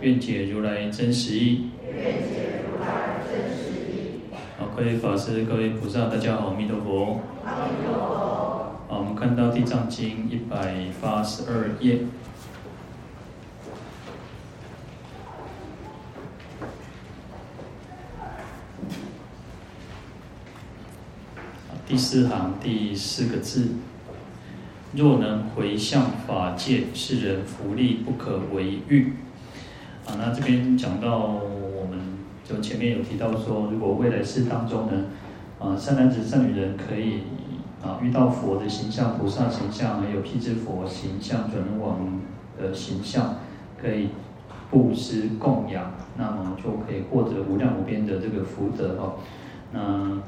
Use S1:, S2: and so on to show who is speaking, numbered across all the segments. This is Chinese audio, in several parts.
S1: 愿解如来真实义。愿解如来真实义。好，各位法师、各位菩萨，大家好，阿弥陀佛。阿弥陀佛。好，我们看到《地藏经》一百八十二页。第四行第四个字，若能回向法界，是人福利不可为喻。那这边讲到，我们就前面有提到说，如果未来世当中呢，啊，善男子、善女人可以啊遇到佛的形象、菩萨形象，还有辟支佛形象、转轮王的形象，可以布施供养，那么就可以获得无量无边的这个福德哦。那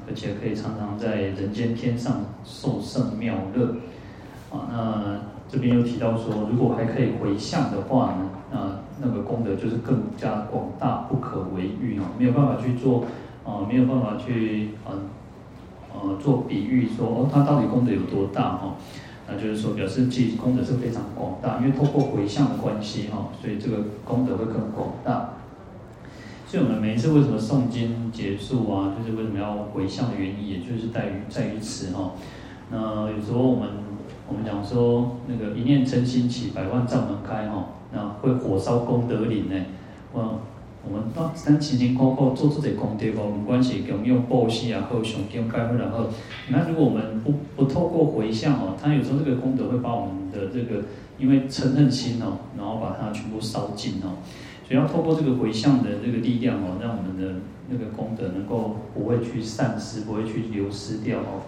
S1: 而且可以常常在人间天上受胜妙乐，啊，那这边又提到说，如果还可以回向的话呢，啊那个功德就是更加广大，不可为喻哦，没有办法去做，啊，没有办法去，呃，呃，做比喻说，哦，它到底功德有多大哈？那就是说，表示其功德是非常广大，因为透过回向的关系哈，所以这个功德会更广大。所以我们每一次为什么诵经结束啊，就是为什么要回向的原因，也就是在于在于此哈。那有时候我们我们讲说那个一念真心起，百万障门开哈，那会火烧功德林呢。我我们当当勤勤苦苦做出这功德哦，不管是用用布施啊，或诵经拜佛然后，那如果我们不不透过回向哦，它有时候这个功德会把我们的这个因为嗔恨心哦，然后把它全部烧尽哦。所以要透过这个回向的这个力量哦，让我们的那个功德能够不会去散失，不会去流失掉哦。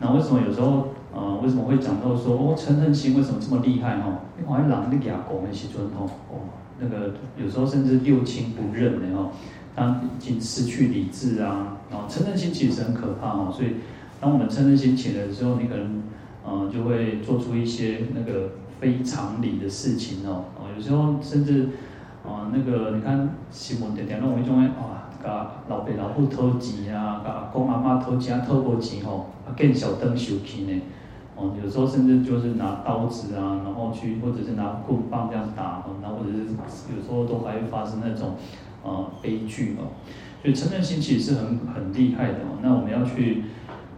S1: 那为什么有时候呃，为什么会讲到说哦，嗔恨心为什么这么厉害哦？因为好像狼的牙狗那些尊哦，哦，那个有时候甚至六亲不认的哦，他已经失去理智啊。然后嗔恨心其实很可怕哦，所以当我们嗔恨心起来的时候，你可能呃就会做出一些那个非常理的事情哦。哦，有时候甚至。啊，那个你看新闻点点弄一种诶，哇，甲老爸老母讨钱啊，甲阿公阿妈讨钱啊，讨无钱吼，啊，见小灯修起呢。哦，有时候甚至就是拿刀子啊，然后去或者是拿棍棒这样打，然后或者是有时候都还会发生那种呃悲剧哦。所以嗔恨心其实是很很厉害的哦。那我们要去，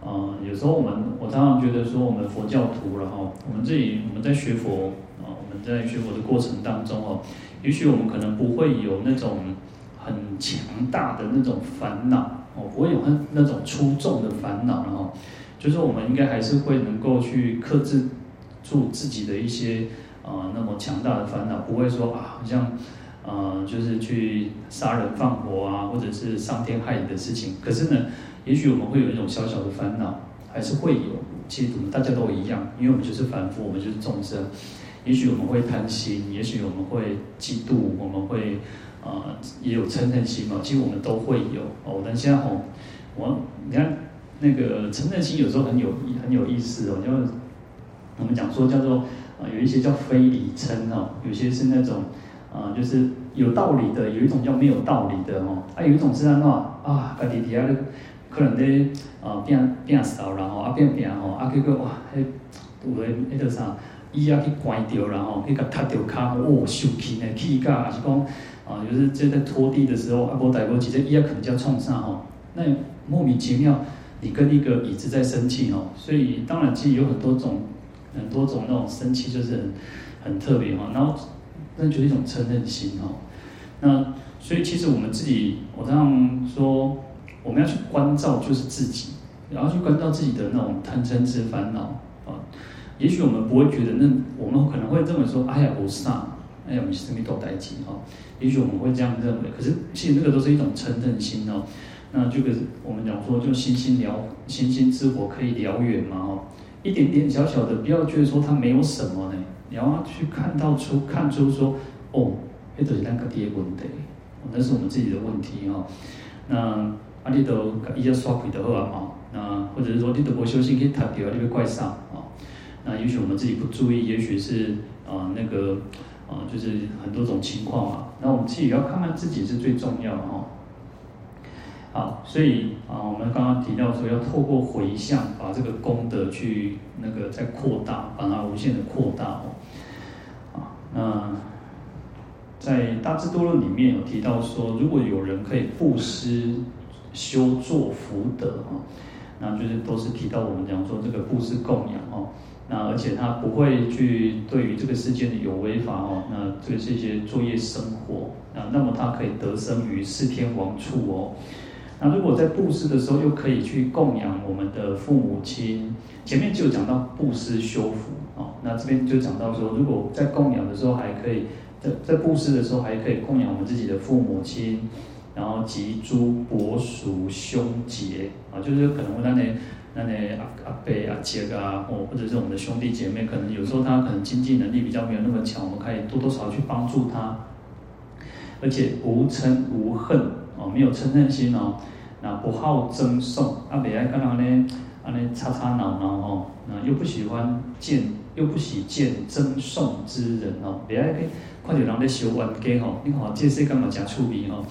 S1: 呃，有时候我们我常常觉得说，我们佛教徒然后，我们自己我们在学佛啊，我们在学佛的过程当中哦。也许我们可能不会有那种很强大的那种烦恼哦，不会有很那种出众的烦恼，然后就是我们应该还是会能够去克制住自己的一些啊、呃、那么强大的烦恼，不会说啊好像呃就是去杀人放火啊，或者是伤天害理的事情。可是呢，也许我们会有一种小小的烦恼，还是会有。其实我们大家都一样，因为我们就是凡夫，我们就是众生。也许我们会贪心，也许我们会嫉妒，我们会啊、呃、也有嗔恨心嘛。其实我们都会有哦。但现在哦，我你看那个嗔恨心有时候很有很有意思哦，就我们讲说叫做啊、呃、有一些叫非理称哦，有些是那种啊、呃、就是有道理的，有一种叫没有道理的哦。啊有一种是安怎啊，家己底下可能咧啊变变少然后啊变变吼啊结果哇迄有诶迄个啥？伊啊去关掉，然后去甲踢掉脚，哦，受气呢，气甲，还是讲啊，就是这在拖地的时候，啊，无代无志，这伊啊可能叫创啥吼？那莫名其妙，你跟一个椅子在生气哦，所以当然其实有很多种，很多种那种生气就是很很特别哈，然后那就是一种嗔恨心哦。那所以其实我们自己，我这样说，我们要去关照就是自己，然后去关照自己的那种贪嗔痴烦恼啊。也许我们不会觉得那，我们可能会认为说，哎呀，无啥，哎呀，我们是没多代志哈。也许我们会这样认为，可是其实那个都是一种嗔恨心哦。那这个我们讲说，就星星燎，星星之火可以燎原嘛哦。一点点小小的，不要觉得说它没有什么呢。你要去看到出看出说，哦，那都是咱家己的问题，那是我们自己的问题哈。那啊，你都伊要刷开就好啊嘛。那或者是说你都无小心去踢掉，你要怪上啊？那也许我们自己不注意，也许是啊那个啊就是很多种情况嘛。那我们自己要看看自己是最重要的哈。好，所以啊，我们刚刚提到说要透过回向，把这个功德去那个再扩大，把它无限的扩大哦。啊，那在《大智度论》里面有提到说，如果有人可以布施、修作福德啊，那就是都是提到我们讲说这个布施供养哦。那而且他不会去对于这个世间的有为法哦，那对这些作业生活啊，那么他可以得生于四天王处哦。那如果在布施的时候，又可以去供养我们的父母亲，前面就讲到布施修福啊，那这边就讲到说，如果在供养的时候还可以，在在布施的时候还可以供养我们自己的父母亲，然后及诸伯叔兄姐啊，就是可能那那那那阿阿伯阿姐啊，或或者是我们的兄弟姐妹，可能有时候他可能经济能力比较没有那么强，我们可以多多少少去帮助他，而且无嗔无恨哦，没有嗔恨心哦。那不好争讼，啊，袂爱跟人咧，安尼吵吵闹闹吼，那又不喜欢见，又不喜见争讼之人哦，袂爱去看到人咧烧冤家吼，你看这世间嘛真趣味吼，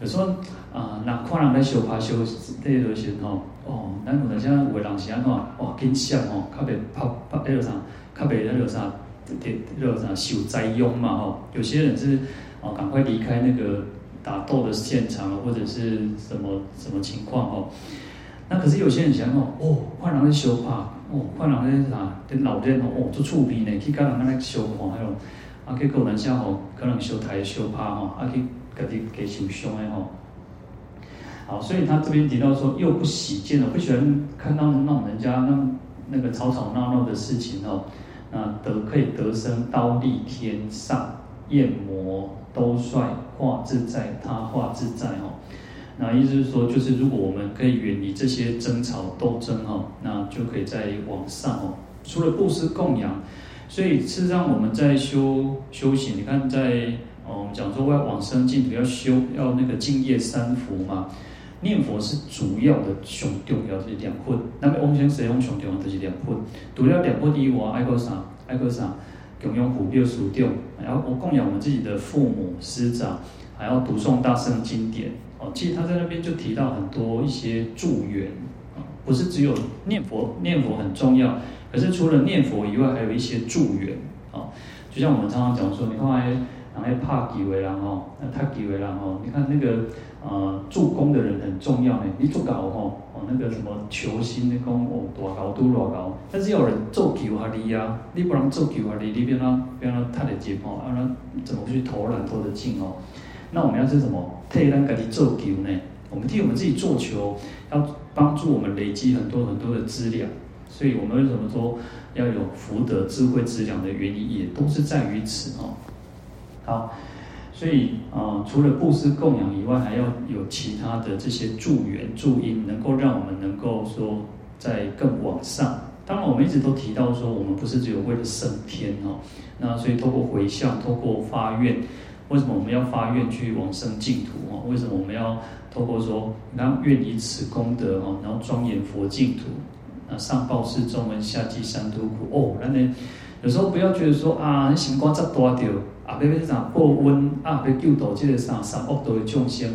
S1: 有时候啊，那看人咧相拍相，这个时吼，哦，咱有阵时有个人是安怎，哇，紧闪吼，较袂拍拍迄落啥，较袂迄落啥，迄落啥受灾殃嘛吼，有些人是哦，赶快离开那个。打斗的现场或者是什么什么情况哦？那可是有些人想哦，哦，换人在修帕，哦，换人在啥？跟老人哦，哦做厝边呢，去跟人那修看，还有啊，去个人像哦，可能修台修帕哈，啊，去家己给受伤的吼。好，所以他这边提到说，又不喜见了，不喜欢看到那种人家那那个吵吵闹闹的事情哦，那得可以得生刀利天上。焰魔兜率化自在，他化自在哦。那意思是说，就是如果我们可以远离这些争吵斗争哦，那就可以再往上哦。除了布施供养，所以事实上我们在修修行，你看在哦，我们讲说要往生净土，要修要那个净业三福嘛。念佛是主要的，上重要是两分。那么往生西方上重要就是两分。除了两分以外，爱个啥？爱个啥？供养普遍殊重，然后我供养我们自己的父母师长，还要读诵大圣经典。哦，其实他在那边就提到很多一些助缘啊，不是只有念佛，念佛很重要，可是除了念佛以外，还有一些助缘啊。就像我们常常讲说，你看哎，然后怕几位人哦，那他几位人哦，你看那个。呃，助功的人很重要呢。你做高吼，那个什么求心的讲哦，多高都多高。但是有人做求下你呀，你不能做求下你，你别让别让他的结哦，让他怎么去投篮投得进哦？那我们要是什么替咱家己做球呢？我们替我们自己做球，要帮助我们累积很多很多的资料。所以我们为什么说要有福德智慧资粮的原因，也都是在于此哦。好。所以啊、除了布施供养以外，还要有其他的这些助缘助因，能够让我们能够说在更往上。当然，我们一直都提到说，我们不是只有为了升天哦。那所以透过回向，透过发愿，为什么我们要发愿去往生净土哦？为什么我们要透过说，你看愿以此功德哦，然后庄严佛净土，那上报四重恩，下济三途苦哦。然后呢，有时候不要觉得说啊，你心肝这大条。啊，别别啥报温啊，别救度这个啥三恶道的众生，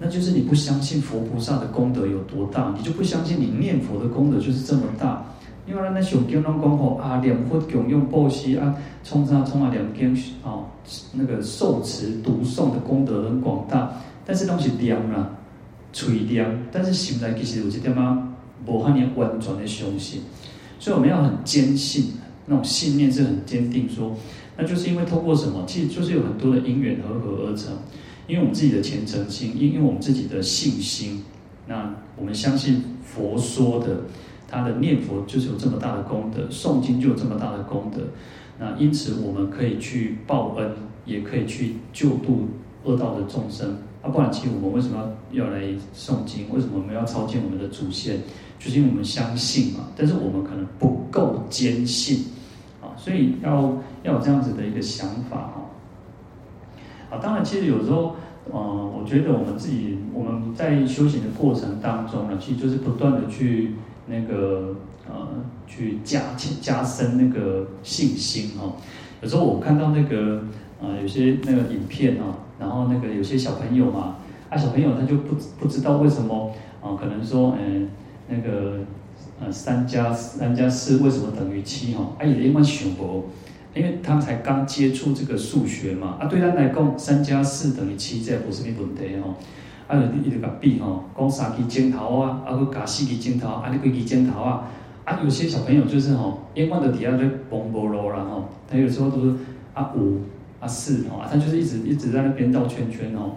S1: 那就是你不相信佛菩萨的功德有多大，你就不相信你念佛的功德就是这么大。因为咱那上经拢讲吼啊，念佛供用布施啊，冲啥冲啊，念经哦，那个受持读诵的功德很广大，但是拢是念啊，嘴念，但是心内其实有一点啊，无遐尼完全的相信，所以我们要很坚信，那种信念是很坚定说。那就是因为透过什么？其实就是有很多的因缘和合而成。因为我们自己的虔诚心，因因为我们自己的信心，那我们相信佛说的，他的念佛就是有这么大的功德，诵经就有这么大的功德。那因此我们可以去报恩，也可以去救度恶道的众生。啊，不然其实我们为什么要要来诵经？为什么我们要超荐我们的祖先？就是因为我们相信嘛。但是我们可能不够坚信啊。所以要要有这样子的一个想法哈。啊，当然，其实有时候，呃，我觉得我们自己我们在修行的过程当中呢，其实就是不断的去那个呃，去加加深那个信心哦。有时候我看到那个呃，有些那个影片啊，然后那个有些小朋友嘛，啊，小朋友他就不不知道为什么啊、可能说，嗯、那个呃，三加三加四为什么等于七哈？啊，也因为想不。因为他才刚接触这个数学嘛，啊，对他来讲，三加四等于七，这不是个问题哦。啊，你你就甲比吼，讲三支箭头啊，啊，佮加四支箭头，啊，你几支箭头啊？啊，有些小朋友就是吼，永远的底下在蹦波罗然后，他有时候都是啊五啊四哦，他就是一直一直在那边绕圈圈哦。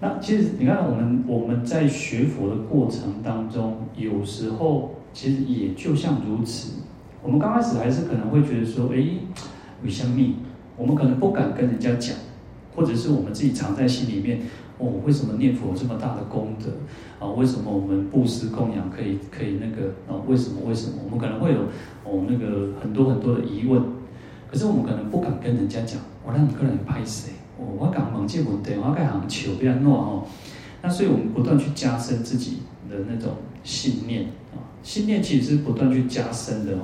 S1: 那其实你看，我们我们在学佛的过程当中，有时候其实也就像如此。我们刚开始还是可能会觉得说，哎。为什么？我们可能不敢跟人家讲，或者是我们自己藏在心里面。哦，为什么念佛有这么大的功德？啊，为什么我们布施供养可以可以那个？啊，为什么为什么？我们可能会有哦那个很多很多的疑问。可是我们可能不敢跟人家讲。我让你个人拍谁？我我敢问这问题，我敢行求不要弄哦。那所以我们不断去加深自己的那种信念啊，信念其实是不断去加深的哦。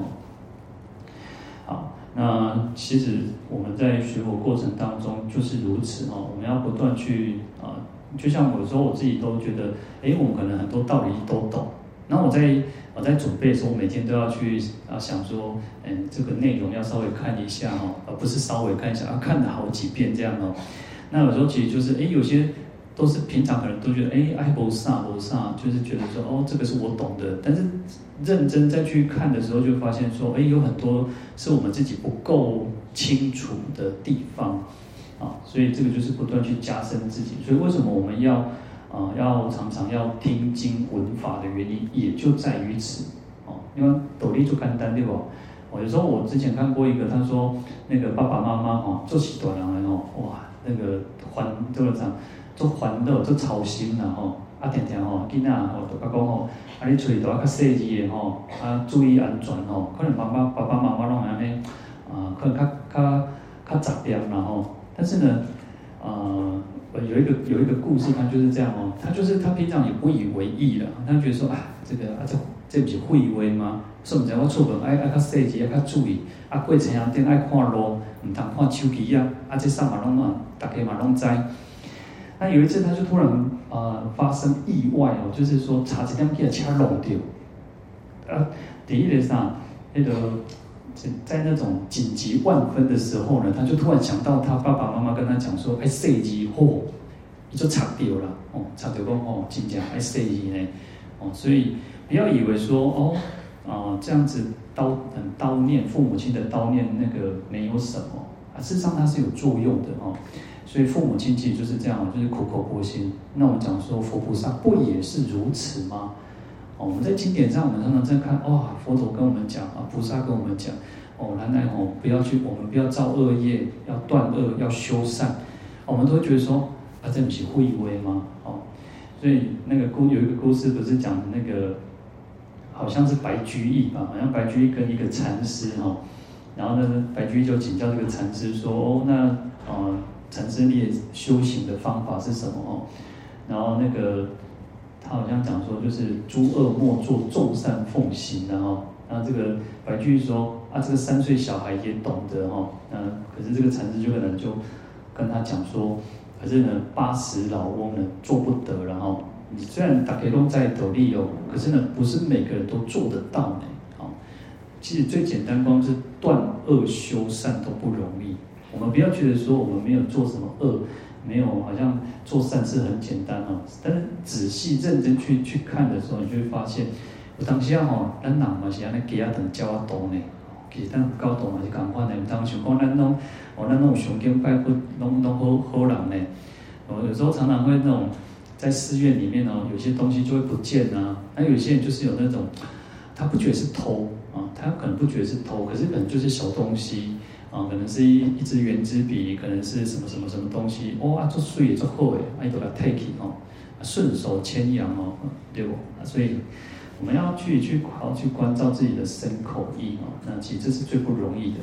S1: 好。那其实我们在学佛过程当中就是如此哦，我们要不断去啊，就像有时候我自己都觉得，哎，我们可能很多道理都懂。然后我在我在准备的时候，我每天都要去啊想说，嗯，这个内容要稍微看一下哦，而不是稍微看一下，要看了好几遍这样哦。那有时候其实就是，哎，有些。都是平常可能都觉得哎，爱菩萨菩萨，就是觉得说哦，这个是我懂的。但是认真再去看的时候，就发现说，哎，有很多是我们自己不够清楚的地方啊。所以这个就是不断去加深自己。所以为什么我们要啊，要常常要听经闻法的原因，也就在于此哦。因为斗笠就简单对不？我有时候我之前看过一个，他说那个爸爸妈妈哦，做起短廊来哦，哇，那个还多少张？做烦恼，做操心啦吼，啊，天天吼，囡仔吼，都甲讲吼，啊，你出去都要较细致的吼，啊，注意安全吼，可能爸爸、爸爸妈妈拢会安尼，啊，可能较较较杂念啦吼。但是呢，呃，有一个有一个故事，他就是这样哦，他就是他平常也不以为意的，他觉得说啊，这个啊，这这不是废话吗？说唔定我出门爱爱较细致，爱较注意，啊，过程啊，顶爱看路，唔通看手机啊，啊，这啥嘛拢啊，大家嘛拢知。那有一次，他就突然呃发生意外哦，就是说差一点给车弄掉。呃，第一个上那个在在那种紧急万分的时候呢，他就突然想到他爸爸妈妈跟他讲说：“哎，司机嚯，你就擦掉了哦，擦掉过哦，真正哎司机呢哦，所以不要以为说哦啊、这样子叨嗯叨念父母亲的叨念那个没有什么啊，事实上它是有作用的哦。”所以父母亲其实就是这样，就是苦口婆心。那我们讲说佛菩萨不也是如此吗？哦，我们在经典上，我们常常在看，哦，佛陀跟我们讲啊，菩萨跟我们讲，哦，来来哦，不要去，我们不要造恶业，要断恶，要修善。我们都会觉得说，啊，这不是会威吗？哦，所以那个故有一个故事，不是讲那个，好像是白居易吧？好像白居易跟一个禅师哈，然后呢，白居易就请教这个禅师说，哦，那啊。禅师，你修行的方法是什么哦？然后那个他好像讲说，就是诸恶莫作，众善奉行，然后，然后这个白居易说啊，这个三岁小孩也懂得哈，那，可是这个禅师就可能就跟他讲说，可是呢，八十老翁呢做不得，然后你虽然大家都在斗笠哦，可是呢，不是每个人都做得到呢，好，其实最简单，光是断恶修善都不容易。我们不要觉得说我们没有做什么恶，没有好像做善事很简单哦。但是仔细认真去去看的时候，你就会发现，有当时吼，咱人嘛是安尼给啊等叫啊懂呢。其实咱教导嘛是共款的，有当想讲咱拢哦，咱拢有上经拜佛，拢拢好好人呢。哦，有时候常常会那种在寺院里面哦，有些东西就会不见啊。那有些人就是有那种，他不觉得是偷啊，他可能不觉得是偷，可是可能就是小东西。啊，可能是一一支圆珠笔，可能是什么什么什么东西，哦啊，做水做好诶，啊，伊都来 take 哦，顺手牵羊哦，对不？啊，所以我们要去去好好去关照自己的身口意哦，那其实这是最不容易的。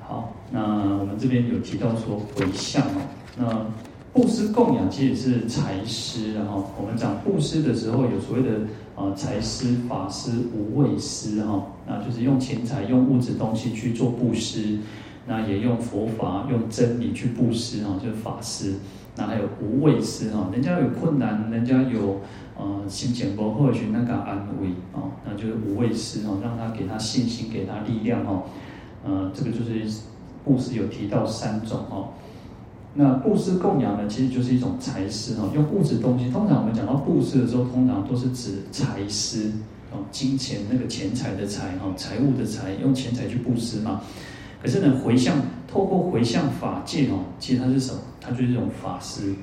S1: 好，那我们这边有提到说回向哦，那布施供养其实是财施，然后我们讲布施的时候有所谓的啊财施、法施、无畏施哈，那就是用钱财、用物质东西去做布施，那也用佛法、用真理去布施哈，就是法施。那还有无畏施哈，人家有困难，人家有呃心情不好，去那个安慰啊，那就是无畏施哦，让他给他信心，给他力量哦。呃，这个就是布施有提到三种哦。那布施供养呢，其实就是一种财施哦，用物质东西。通常我们讲到布施的时候，通常都是指财施哦，金钱那个钱财的财哈，财务的财，用钱财去布施嘛。可是呢，回向透过回向法界哦，其实它是什么？它就是一种法施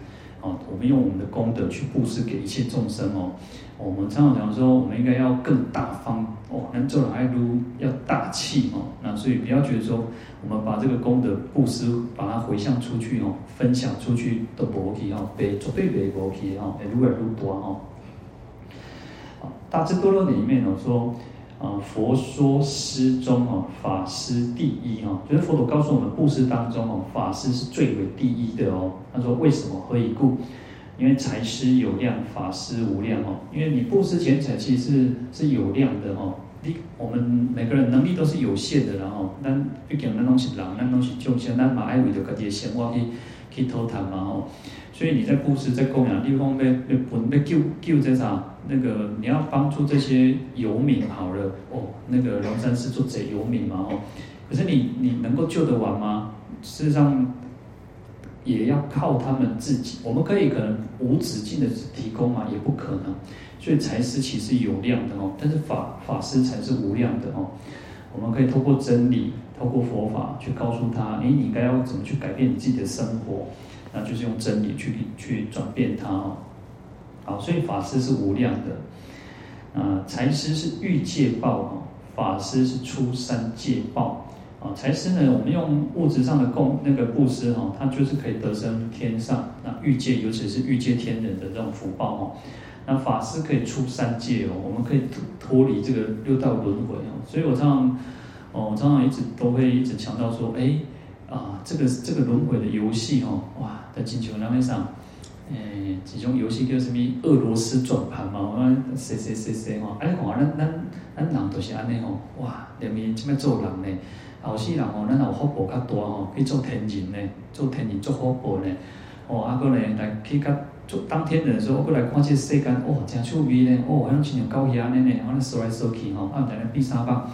S1: 哦。我们用我们的功德去布施给一切众生哦。我们常常讲说，我们应该要更大方哦，能做来如要大气哦。那所以不要觉得说，我们把这个功德布施，把它回向出去哦，分享出去都不 OK 哦，被绝对被不 OK 哦，越来越多哦。大智度论里面有说。啊，佛说师中哦，法师第一哦，就是佛陀告诉我们，布施当中哦，法师是最为第一的哦。他说为什么？何以故？因为财施有量，法师无量哦。因为你布施钱财其实是是有量的哦。你我们每个人能力都是有限的，然后那毕竟那东西狼，那东西就像，那马爱为了个些生活去去偷谈嘛哦。所以你在布施，在供养地方，被被不被救救在啥？那个你要帮助这些游民好了哦，那个龙山寺做贼游民嘛哦，可是你你能够救得完吗？事实上也要靠他们自己。我们可以可能无止境的提供嘛，也不可能。所以财施其实有量的哦，但是法法师才是无量的哦。我们可以透过真理，透过佛法去告诉他，诶，你该要怎么去改变你自己的生活？那就是用真理去去转变它哦。好，所以法师是无量的，啊，财师是欲界报哦，法师是出三界报啊。财师呢，我们用物质上的供那个布施哈，它就是可以得生天上，那欲界尤其是欲界天人的这种福报哦。那法师可以出三界哦，我们可以脱脱离这个六道轮回哦。所以我常常哦，我常常一直都会一直强调说，哎，啊，这个这个轮回的游戏哦，哇，在金球梁面上。诶，这种游戏叫什么？俄罗斯转盘嘛，我讲谁谁谁谁吼，哎，看咱咱咱人都是安尼吼，哇，连面这么做人呢，后世人吼，咱有福报较大吼，去做天人呢，做天人做福报呢，哦，啊个呢来去甲做当天人的时候，我过来看这世间，哦，真趣味呢，哦，好像亲像狗仔安尼呢，安尼扫来扫去吼，啊，在那比沙巴，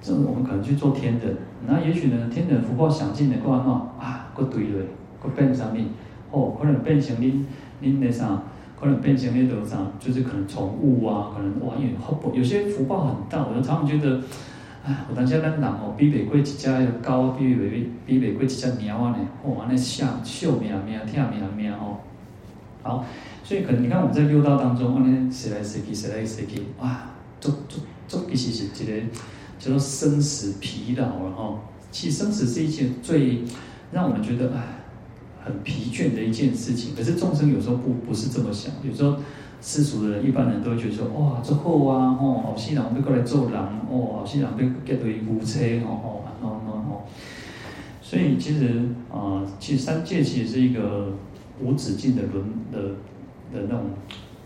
S1: 这我们可能去做天人，那也许呢，天人福报享尽的话吼，啊，搁对了，搁变啥物？哦，可能变成恁恁那啥，可能变成那种啥，就是可能宠物啊，可能哇，因为福报有些福报很大，我就常常觉得，哎，我当下咱人哦，比袂过一只狗，比袂比袂过一只猫啊呢，哦，安尼想秀命命，听命命哦。好，所以可能你看我们在六道当中，安尼谁来谁去，谁来谁去，哇，足足足其实是一个叫做生死疲劳了哈。其实生死是一件最让我们觉得哎。很疲倦的一件事情，可是众生有时候不不是这么想，有时候世俗的人、一般人都会觉得说，哇，这好啊，哦，后世人要过来做人，哦，后世人要结对夫妻，哦哦哦哦哦，所以其实啊、其实三界其实是一个无止境的轮的的那种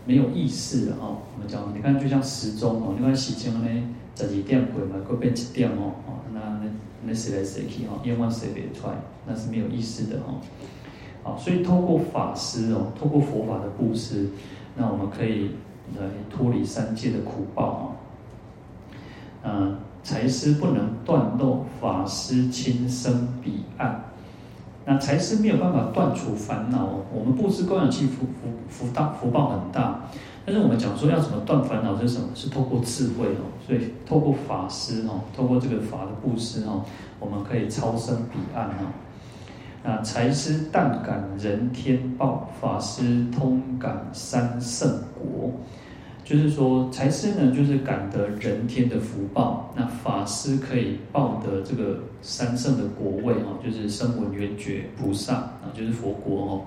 S1: 没有意识的哦。我们讲，你看就像时钟哦，你看时钟呢，十二点过嘛，过变一点哦，哦，那那那谁来谁去哦，永远谁不出来，那是没有意思的哦。好，所以透过法师哦，透过佛法的布施，那我们可以来脱离三界的苦报啊。嗯，财施不能断漏，法师轻生彼岸。那财施没有办法断除烦恼哦。我们布施供养其福福福大福报很大，但是我们讲说要怎么断烦恼是什么？是透过智慧哦。所以透过法施哦，透过这个法的布施哦，我们可以超生彼岸哦。啊，财施但感人天报，法师通感三圣国。就是说，财施呢，就是感得人天的福报；那法师可以报得这个三圣的国位哦，就是声闻缘觉菩萨啊，就是佛国哦。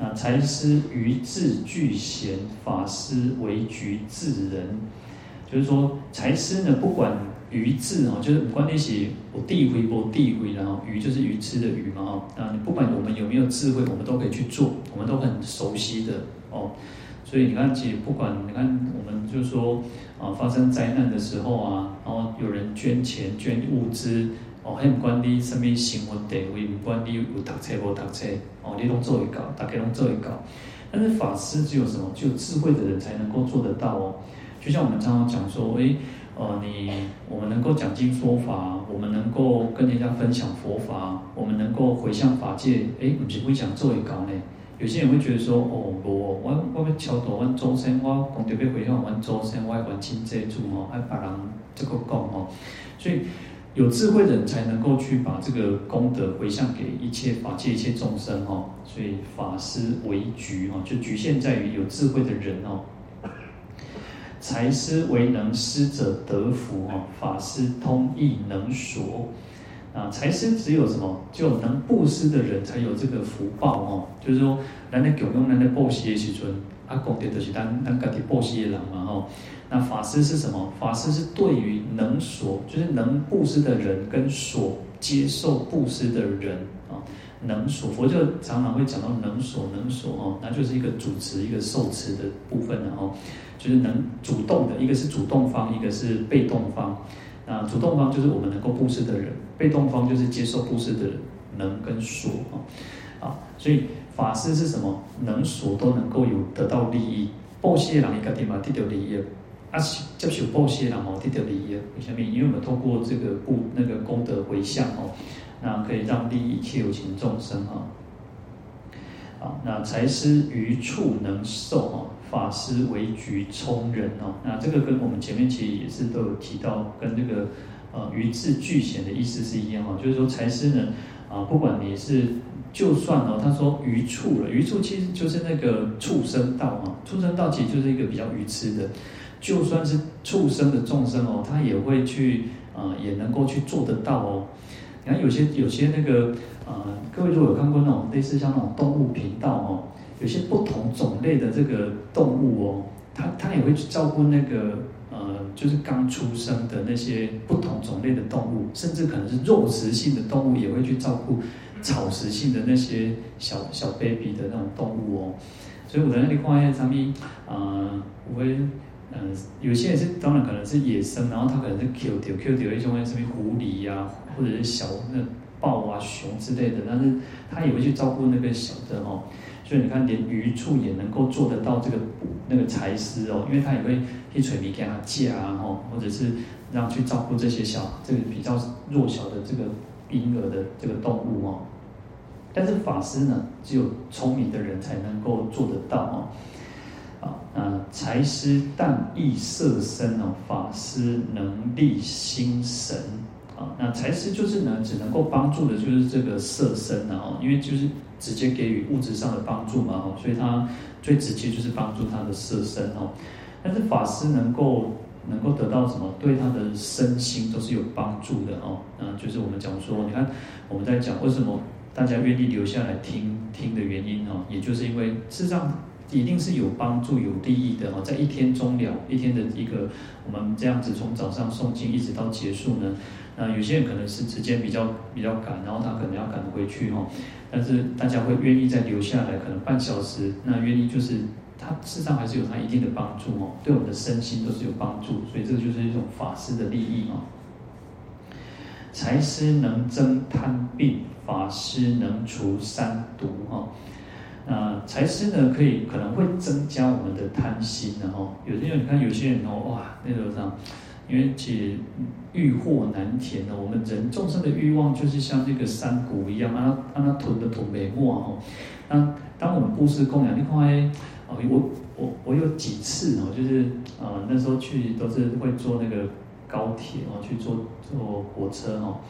S1: 啊，财施于智俱贤，法施为局智人。就是说，财施呢，不管愚智哦，就是关键是我地回不地回，然后愚就是愚痴的愚嘛哦，那你不管我们有没有智慧，我们都可以去做，我们都很熟悉的哦。所以你看，其实不管你看，我们就是说啊，发生灾难的时候啊，然后有人捐钱捐物资哦，还不管你什么新闻地位，不管你有读册无读册哦，你拢做一搞，大家拢做一搞。但是法师只有什么？只有智慧的人才能够做得到哦。就像我们常常讲说，诶，呃，你我们能够讲经说法，我们能够跟人家分享佛法，我们能够回向法界，诶，不是会讲做一搞呢？有些人会觉得说，哦，我我我要超度我祖先，我讲特别回向我祖先，我要还清这住哦，还别人这个讲哦，所以有智慧的人才能够去把这个功德回向给一切法界一切众生哦，所以法师为局哦，就局限在于有智慧的人哦。财施为能施者得福哦，法师通义能所。啊，财施只有什么？就能布施的人才有这个福报哦。就是说，咱咧供养，咱咧布施的时阵，啊，功德就是咱咱家己布施的人嘛吼。那法师是什么？法师是对于能所，就是能布施的人跟所接受布施的人啊。能所，佛就常常会讲到能所，能所哦，那就是一个主持，一个受持的部分然后，就是能主动的，一个是主动方，一个是被动方。那主动方就是我们能够布施的人，被动方就是接受布施的人，能跟所啊，啊，所以法师是什么？能所都能够有得到利益，布施的人一个地方得到利益，啊，接受布施的人哦得到利益，为什么？因为我们透过这个布那个功德回向哦，那可以让利益一切有情众生啊，啊，那财施余处能受啊。法师为局充人哦，那这个跟我们前面其实也是都有提到，跟这个呃于智俱显的意思是一样哦，就是说财师呢啊，不管你是就算哦，他说余处了，余处其实就是那个畜生道啊，畜生道其实就是一个比较愚痴的，就算是畜生的众生哦，他也会去啊，也能够去做得到哦。你看有些有些那个啊，各位如果有看过那种类似像那种动物频道哦。有些不同种类的这个动物哦，它它也会去照顾那个呃，就是刚出生的那些不同种类的动物，甚至可能是肉食性的动物也会去照顾草食性的那些小小 baby 的那种动物哦。所以我在那里看一下上面，呃，我会嗯、有些也是当然可能是野生，然后它可能是 Q 掉 Q 掉一种什么狐狸呀、或者是小那豹啊、熊之类的，但是它也会去照顾那个小的哦。所以你看，连鱼处也能够做得到这个那个财师哦，因为他也会去垂米给他架啊，吼，或者是让去照顾这些小这个比较弱小的这个婴儿的这个动物哦。但是法师呢，只有聪明的人才能够做得到哦。啊，那财师但易摄身哦，法师能力心神。啊，那财师就是呢，只能够帮助的就是这个色身啊，因为就是直接给予物质上的帮助嘛，哦所以他最直接就是帮助他的色身哦。但是法师能够能够得到什么？对他的身心都是有帮助的哦。那，就是我们讲说，你看我们在讲为什么大家愿意留下来听听的原因哦，也就是因为事实上一定是有帮助、有利益的哦。在一天终了，一天的一个我们这样子从早上诵经一直到结束呢。那有些人可能是时间比较比较赶，然后他可能要赶回去哈，但是大家会愿意再留下来，可能半小时，那愿意就是他事实上还是有他一定的帮助哦，对我们的身心都是有帮助，所以这就是一种法师的利益哦。财施能增贪病，法师能除三毒哈。那财师呢，可以可能会增加我们的贪心的哈。有些人你看有些人哦，哇，那个啥。因为其实欲壑难填的，我们人众生的欲望就是像这个山谷一样，让它让它囤的囤没没哦。那当我们布施供养，你看哎，哦，我我我有几次哦，就是呃那时候去都是会坐那个高铁哦，去坐坐火车哦。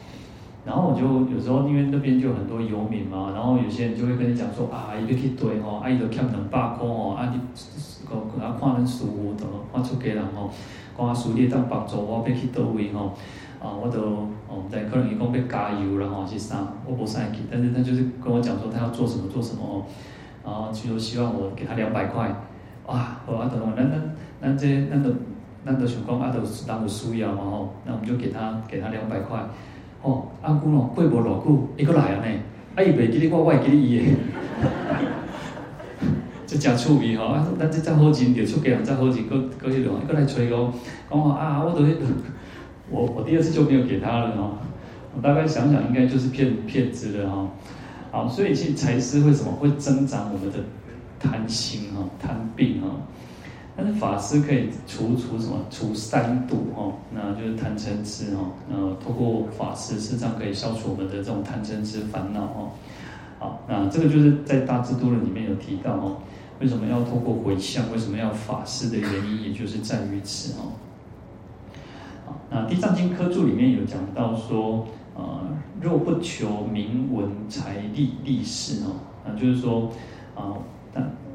S1: 然后我就有时候因为那边就有很多游民嘛，然后有些人就会跟你讲说啊，一个去对哦，啊，伊就欠两百块哦，啊，你个啊看人舒服，怎么发出家人哦。讲啊，事业当帮助我，要去到位吼，啊，我都哦，在可能伊讲要加油然后是啥，我无啥去，但是他就是跟我讲说他要做什么做什么哦，然后就说希望我给他两百块，哇，好啊，等我，咱咱咱这那都那都想讲啊，都人有需要嘛吼，那我们就给他给他两百块，哦，阿姑喏过无偌久，伊阁来啊呢，啊伊袂记得我，我会记得伊诶，这真趣味吼，啊，咱这再好钱，就出家人再好钱，阁阁迄种，伊阁来催我，讲话啊，我都迄，我我第二次就没有给他了吼，我大概想想，应该就是骗骗子了吼，好，所以其实财施为什么会增长我们的贪心吼，贪病吼。但是法师可以除除什么？除三毒哦，那就是贪嗔痴哦。那通过法师，事实上可以消除我们的这种贪嗔痴烦恼哦。好，那这个就是在《大智度论》里面有提到哦，为什么要通过回向？为什么要法师的原因，也就是在于此哦。好，那《地藏经》科注里面有讲到说，呃，若不求名闻财利利士哦，那就是说，啊，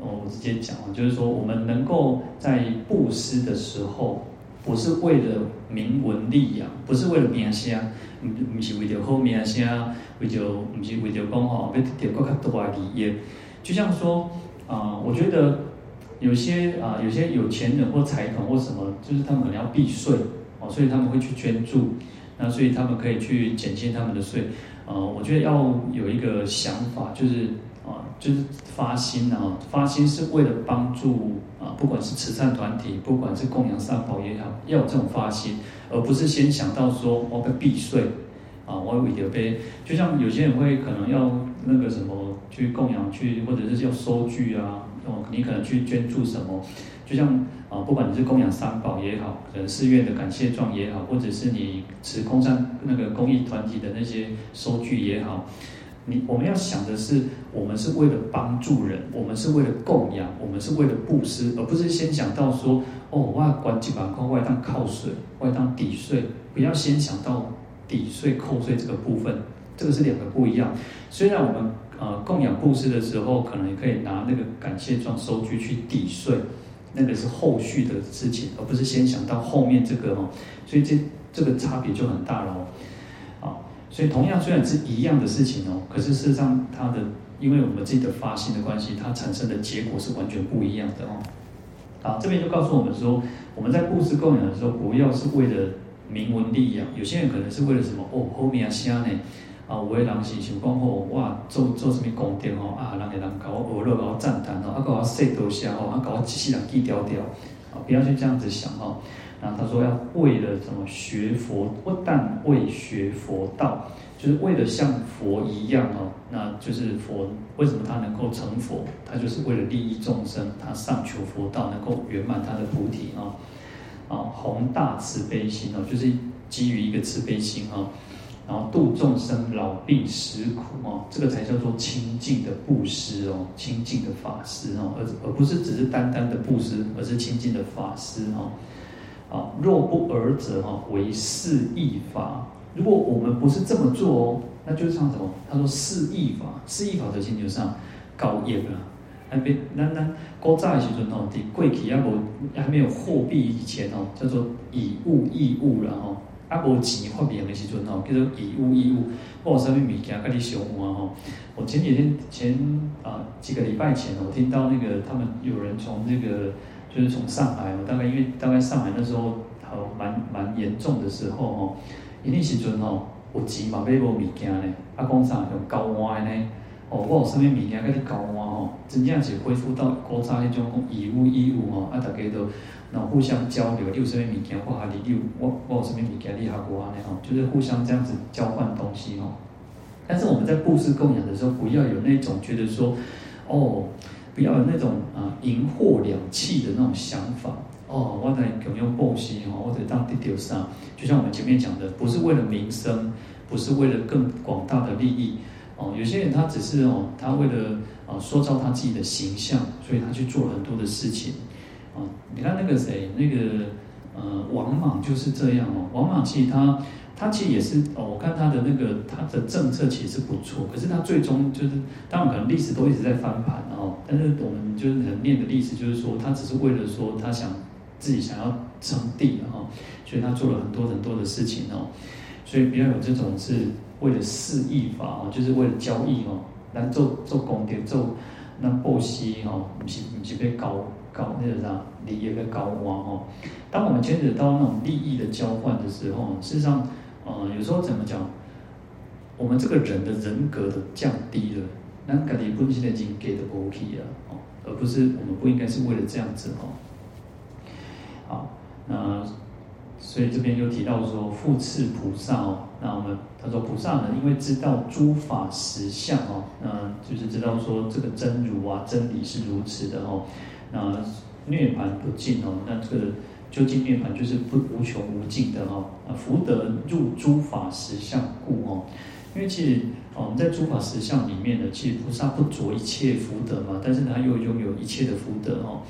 S1: 我直接讲啊，就是说，我们能够在布施的时候，不是为了名闻利养，不是为了名声，不不是为了好名声，为了不是为着讲吼要得到更多的利益。就像说啊、呃，我觉得有些啊、呃，有些有钱人或财团或什么，就是他们可能要避税哦，所以他们会去捐助，那所以他们可以去减轻他们的税。呃，我觉得要有一个想法，就是。啊，就是发心啊，发心是为了帮助啊，不管是慈善团体，不管是供养三宝也好，要有这种发心，而不是先想到说我要避税啊，我要为了被，就像有些人会可能要那个什么去供养去，或者是要收据啊，哦，你可能去捐助什么，就像啊，不管你是供养三宝也好，可能寺院的感谢状也好，或者是你持空山那个公益团体的那些收据也好。你我们要想的是，我们是为了帮助人，我们是为了供养，我们是为了布施，而不是先想到说，哦，我要管几百块，我要当扣税，我要当抵税，不要先想到抵税扣税这个部分，这个是两个不一样。虽然我们呃供养布施的时候，可能也可以拿那个感谢状收据去抵税，那个是后续的事情，而不是先想到后面这个哦，所以这这个差别就很大了哦。所以同样虽然是一样的事情哦，可是事实上它的，因为我们自己的发心的关系，它产生的结果是完全不一样的哦。好，这边就告诉我们说，我们在布施供养的时候，不要是为了名闻利养。有些人可能是为了什么哦，好名声呢？啊，有的人是想讲哦，哇，做做什么功德哦，啊，人给人搞我娱乐，搞我赞叹哦，啊，搞我说多些哦，啊，搞我机器人记条条，啊，不要去这样子想哦。然后他说要为了什么学佛，不但为学佛道，就是为了像佛一样哦，那就是佛为什么他能够成佛？他就是为了利益众生，他上求佛道，能够圆满他的菩提啊啊，宏大慈悲心哦，就是基于一个慈悲心啊，然后度众生老病死苦哦，这个才叫做清净的布施哦，清净的法师哦，而而不是只是单单的布施，而是清净的法师哦。啊，若不尔者哈，为肆意法。如果我们不是这么做哦，那就是像什么？他说肆意法，肆意法的星球上高业了。那边那那古早的时阵哦，伫过去还无还没有货币以前哦，叫做以物易物了吼。啊无钱发明的时阵哦，叫做以物易物。我有啥物物件跟你相换吼？我前几天前啊几个礼拜前，我听到那个他们有人从那个。就是从上海，我大概因为大概上海那时候好蛮蛮严重的时候吼，一定时阵吼有钱嘛买无物件呢，啊讲啥用交换呢？哦，我有啥物物件跟你交换吼，真正是恢复到古早迄种以物易物吼，啊大家都那互相交流，你有啥物物件我哈你有，我我有啥物物件你哈我安尼吼，就是互相这样子交换东西吼。但是我们在布施供养的时候，不要有那种觉得说，哦。不要有那种啊银货两訖的那种想法哦，我在供养布施哦，我在当地丢上，就像我们前面讲的，不是为了名声，不是为了更广大的利益哦。有些人他只是哦，他为了啊塑造他自己的形象，所以他去做很多的事情哦。你看那个谁，那个呃王莽就是这样哦。王莽其实他。他其实也是哦，我看他的那个他的政策其实是不错，可是他最终就是，当然可能历史都一直在翻盘哦，但是我们就是很念的历史，就是说他只是为了说他想自己想要称帝哈，所以他做了很多很多的事情哦，所以不要有这种是为了示意法哦，就是为了交易哦，来做做功德做那布施哦，不是不是被搞搞，那个啥，离一个高洼哦。当我们牵扯到那种利益的交换的时候，事实上，呃，有时候怎么讲，我们这个人的人格的降低了，那感觉本身已经给的不 OK 了哦，而不是我们不应该是为了这样子哦。好，那所以这边又提到说，复次菩萨哦，那我们他说菩萨呢，因为知道诸法实相哦，那就是知道说这个真如啊，真理是如此的哦，那涅槃不净哦，那这个。究竟涅槃就是不无穷无尽的哈啊，福德入诸法实相故哦，因为其实我们在诸法实相里面呢，其实菩萨不着一切福德嘛，但是他又拥有一切的福德哦，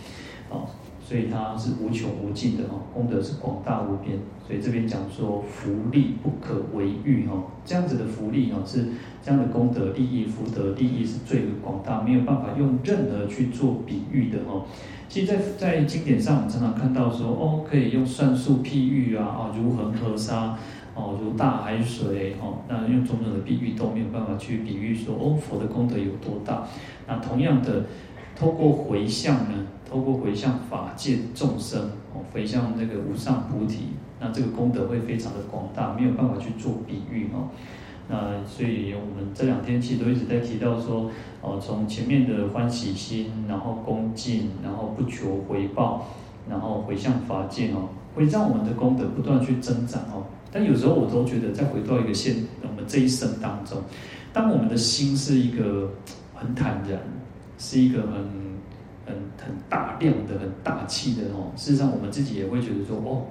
S1: 哦，所以它是无穷无尽的哦，功德是广大无边，所以这边讲说福利不可为喻哈，这样子的福利哦是这样的功德利益福德利益是最广大，没有办法用任何去做比喻的哦。其实在，在经典上，我们常常看到说，哦，可以用算术譬喻啊，啊，如恒河沙，哦，如大海水，哦，那用种种的比喻都没有办法去比喻说，哦，佛的功德有多大。那同样的，透过回向呢，透过回向法界众生，哦，回向那个无上菩提，那这个功德会非常的广大，没有办法去做比喻哦。那所以我们这两天其实都一直在提到说，哦，从前面的欢喜心，然后恭敬，然后不求回报，然后回向法界哦，会让我们的功德不断去增长哦。但有时候我都觉得，再回到一个现我们这一生当中，当我们的心是一个很坦然，是一个很很很大量的、很大气的哦，事实上我们自己也会觉得说，哦，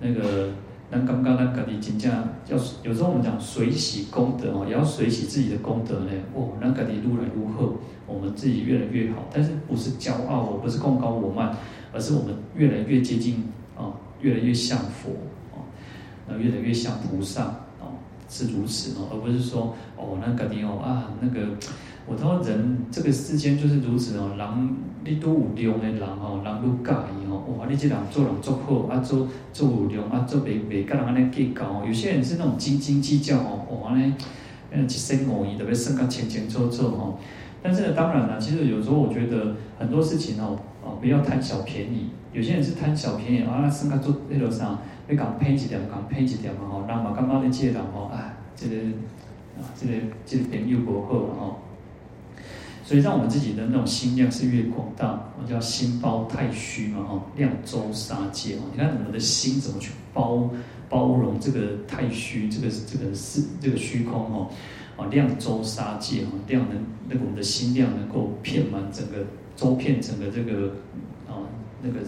S1: 那个。那刚刚那个你真正要有时候我们讲随喜功德哦，也要随喜自己的功德呢。哦，那个你如来越好，我们自己越来越好。但是不是骄傲，我不是贡高我慢，而是我们越来越接近啊，越来越像佛啊，那越来越像菩萨啊，是如此哦，而不是说哦，那个你哦啊那个。我说人这个世间就是如此哦，人你都有量的人哦，人都介意哦，哇，你这人做人做好啊，做做有量啊，做袂袂跟人安尼计较哦。有些人是那种斤斤计较哦，哇，安尼，嗯，一生五亿特别算个清清楚楚哦。但是呢，当然了，其实有时候我觉得很多事情哦，哦，不要贪小便宜。有些人是贪小便宜啊，算个做那个啥，要讲偏一点，讲偏一点嘛吼，人嘛感觉你这人吼，啊，这个啊，这个这个朋友不好哦。所以，让我们自己的那种心量是越广大，我叫心包太虚嘛，哈，量周沙界，你看我们的心怎么去包包容这个太虚，这个这个是这个虚空哦，啊，量周沙界，哈，量能那个我们的心量能够遍满整个周遍整个这个啊那个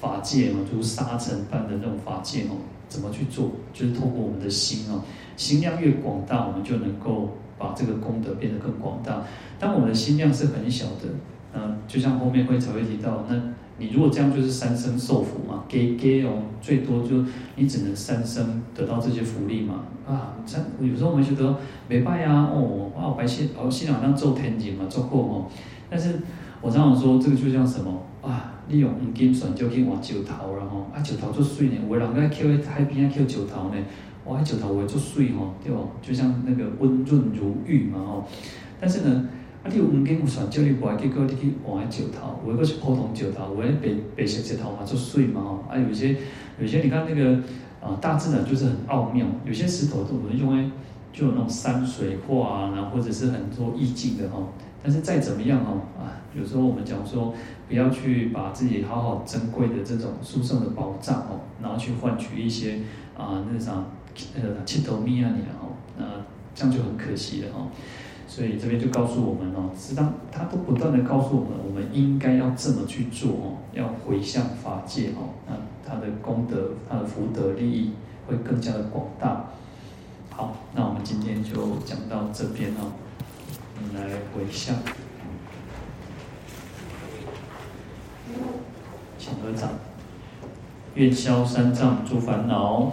S1: 法界嘛，如沙尘般的那种法界哦，怎么去做？就是透过我们的心哦，心量越广大，我们就能够。把这个功德变得更广大。当我们的心量是很小的，嗯，就像后面会才会提到，那你如果这样就是三生受福嘛，给给哦，最多就你只能三生得到这些福利嘛。啊，三有时候我们觉得没办啊，哦，哇，我白线哦，现场当做天井嘛，做过哦。但是我常常说，这个就像什么啊？利用五金选就可以往九头然后啊，九头就碎呢，有的人在捡在海边啊捡九头呢。哇，石头会做水吼，对不？就像那个温润如玉嘛吼。但是呢，啊，你有五根有船，叫你过来，结果你去换石头，有个是普通石头，有个白白色石头嘛，做水嘛吼。啊，有些有些你看那个啊，大自然就是很奥妙。有些石头都可能因为就有那种山水画啊，然后或者是很多意境的吼。但是再怎么样哦，啊，有时候我们讲说，不要去把自己好好珍贵的这种殊胜的宝藏哦，然后去换取一些啊那啥。呃，七头米啊，你哦，那这样就很可惜了哦。所以这边就告诉我们哦，实际上他都不断的告诉我们，我们应该要这么去做哦，要回向法界哦，那他的功德、他的福德利益会更加的广大。好，那我们今天就讲到这边哦，我们来回向，请合掌，愿消三障诸烦恼。